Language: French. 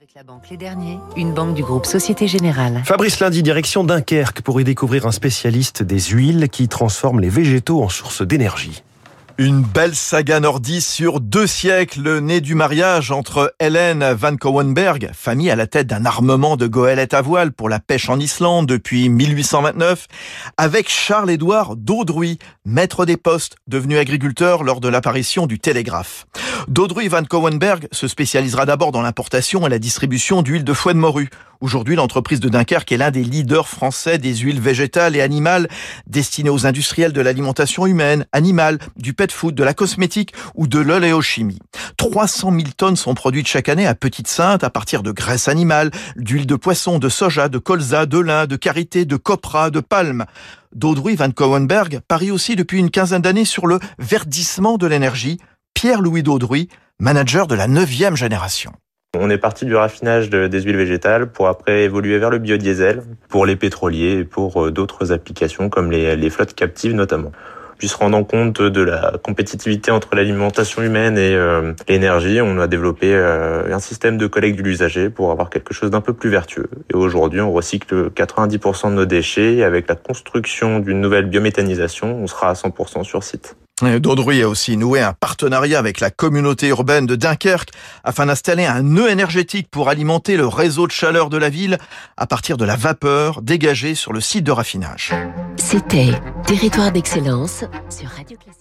Avec la banque Les Derniers, une banque du groupe Société Générale. Fabrice Lundi, direction Dunkerque, pour y découvrir un spécialiste des huiles qui transforme les végétaux en source d'énergie. Une belle saga nordiste sur deux siècles, né du mariage entre Hélène van Cowenberg, famille à la tête d'un armement de goélettes à voile pour la pêche en Islande depuis 1829, avec Charles-Édouard d'Audruy, maître des postes, devenu agriculteur lors de l'apparition du télégraphe. Dodruy van Cowenberg se spécialisera d'abord dans l'importation et la distribution d'huile de foie de morue. Aujourd'hui, l'entreprise de Dunkerque est l'un des leaders français des huiles végétales et animales destinées aux industriels de l'alimentation humaine, animale, du pet food, de la cosmétique ou de l'oléochimie. 300 000 tonnes sont produites chaque année à Petite Sainte à partir de graisse animale, d'huile de poisson, de soja, de colza, de lin, de karité, de copra, de palme. Dodruy van Cowenberg parie aussi depuis une quinzaine d'années sur le verdissement de l'énergie Pierre-Louis Daudruy, manager de la neuvième génération. On est parti du raffinage des huiles végétales pour après évoluer vers le biodiesel pour les pétroliers et pour euh, d'autres applications comme les, flottes captives notamment. Puis se rendant compte de la compétitivité entre l'alimentation humaine et euh, l'énergie, on a développé euh, un système de collecte de l'usager pour avoir quelque chose d'un peu plus vertueux. Et aujourd'hui, on recycle 90% de nos déchets et avec la construction d'une nouvelle biométhanisation, on sera à 100% sur site. Daudruy a aussi noué un partenariat avec la communauté urbaine de Dunkerque afin d'installer un nœud énergétique pour alimenter le réseau de chaleur de la ville à partir de la vapeur dégagée sur le site de raffinage. C'était Territoire d'excellence sur Radio Classique.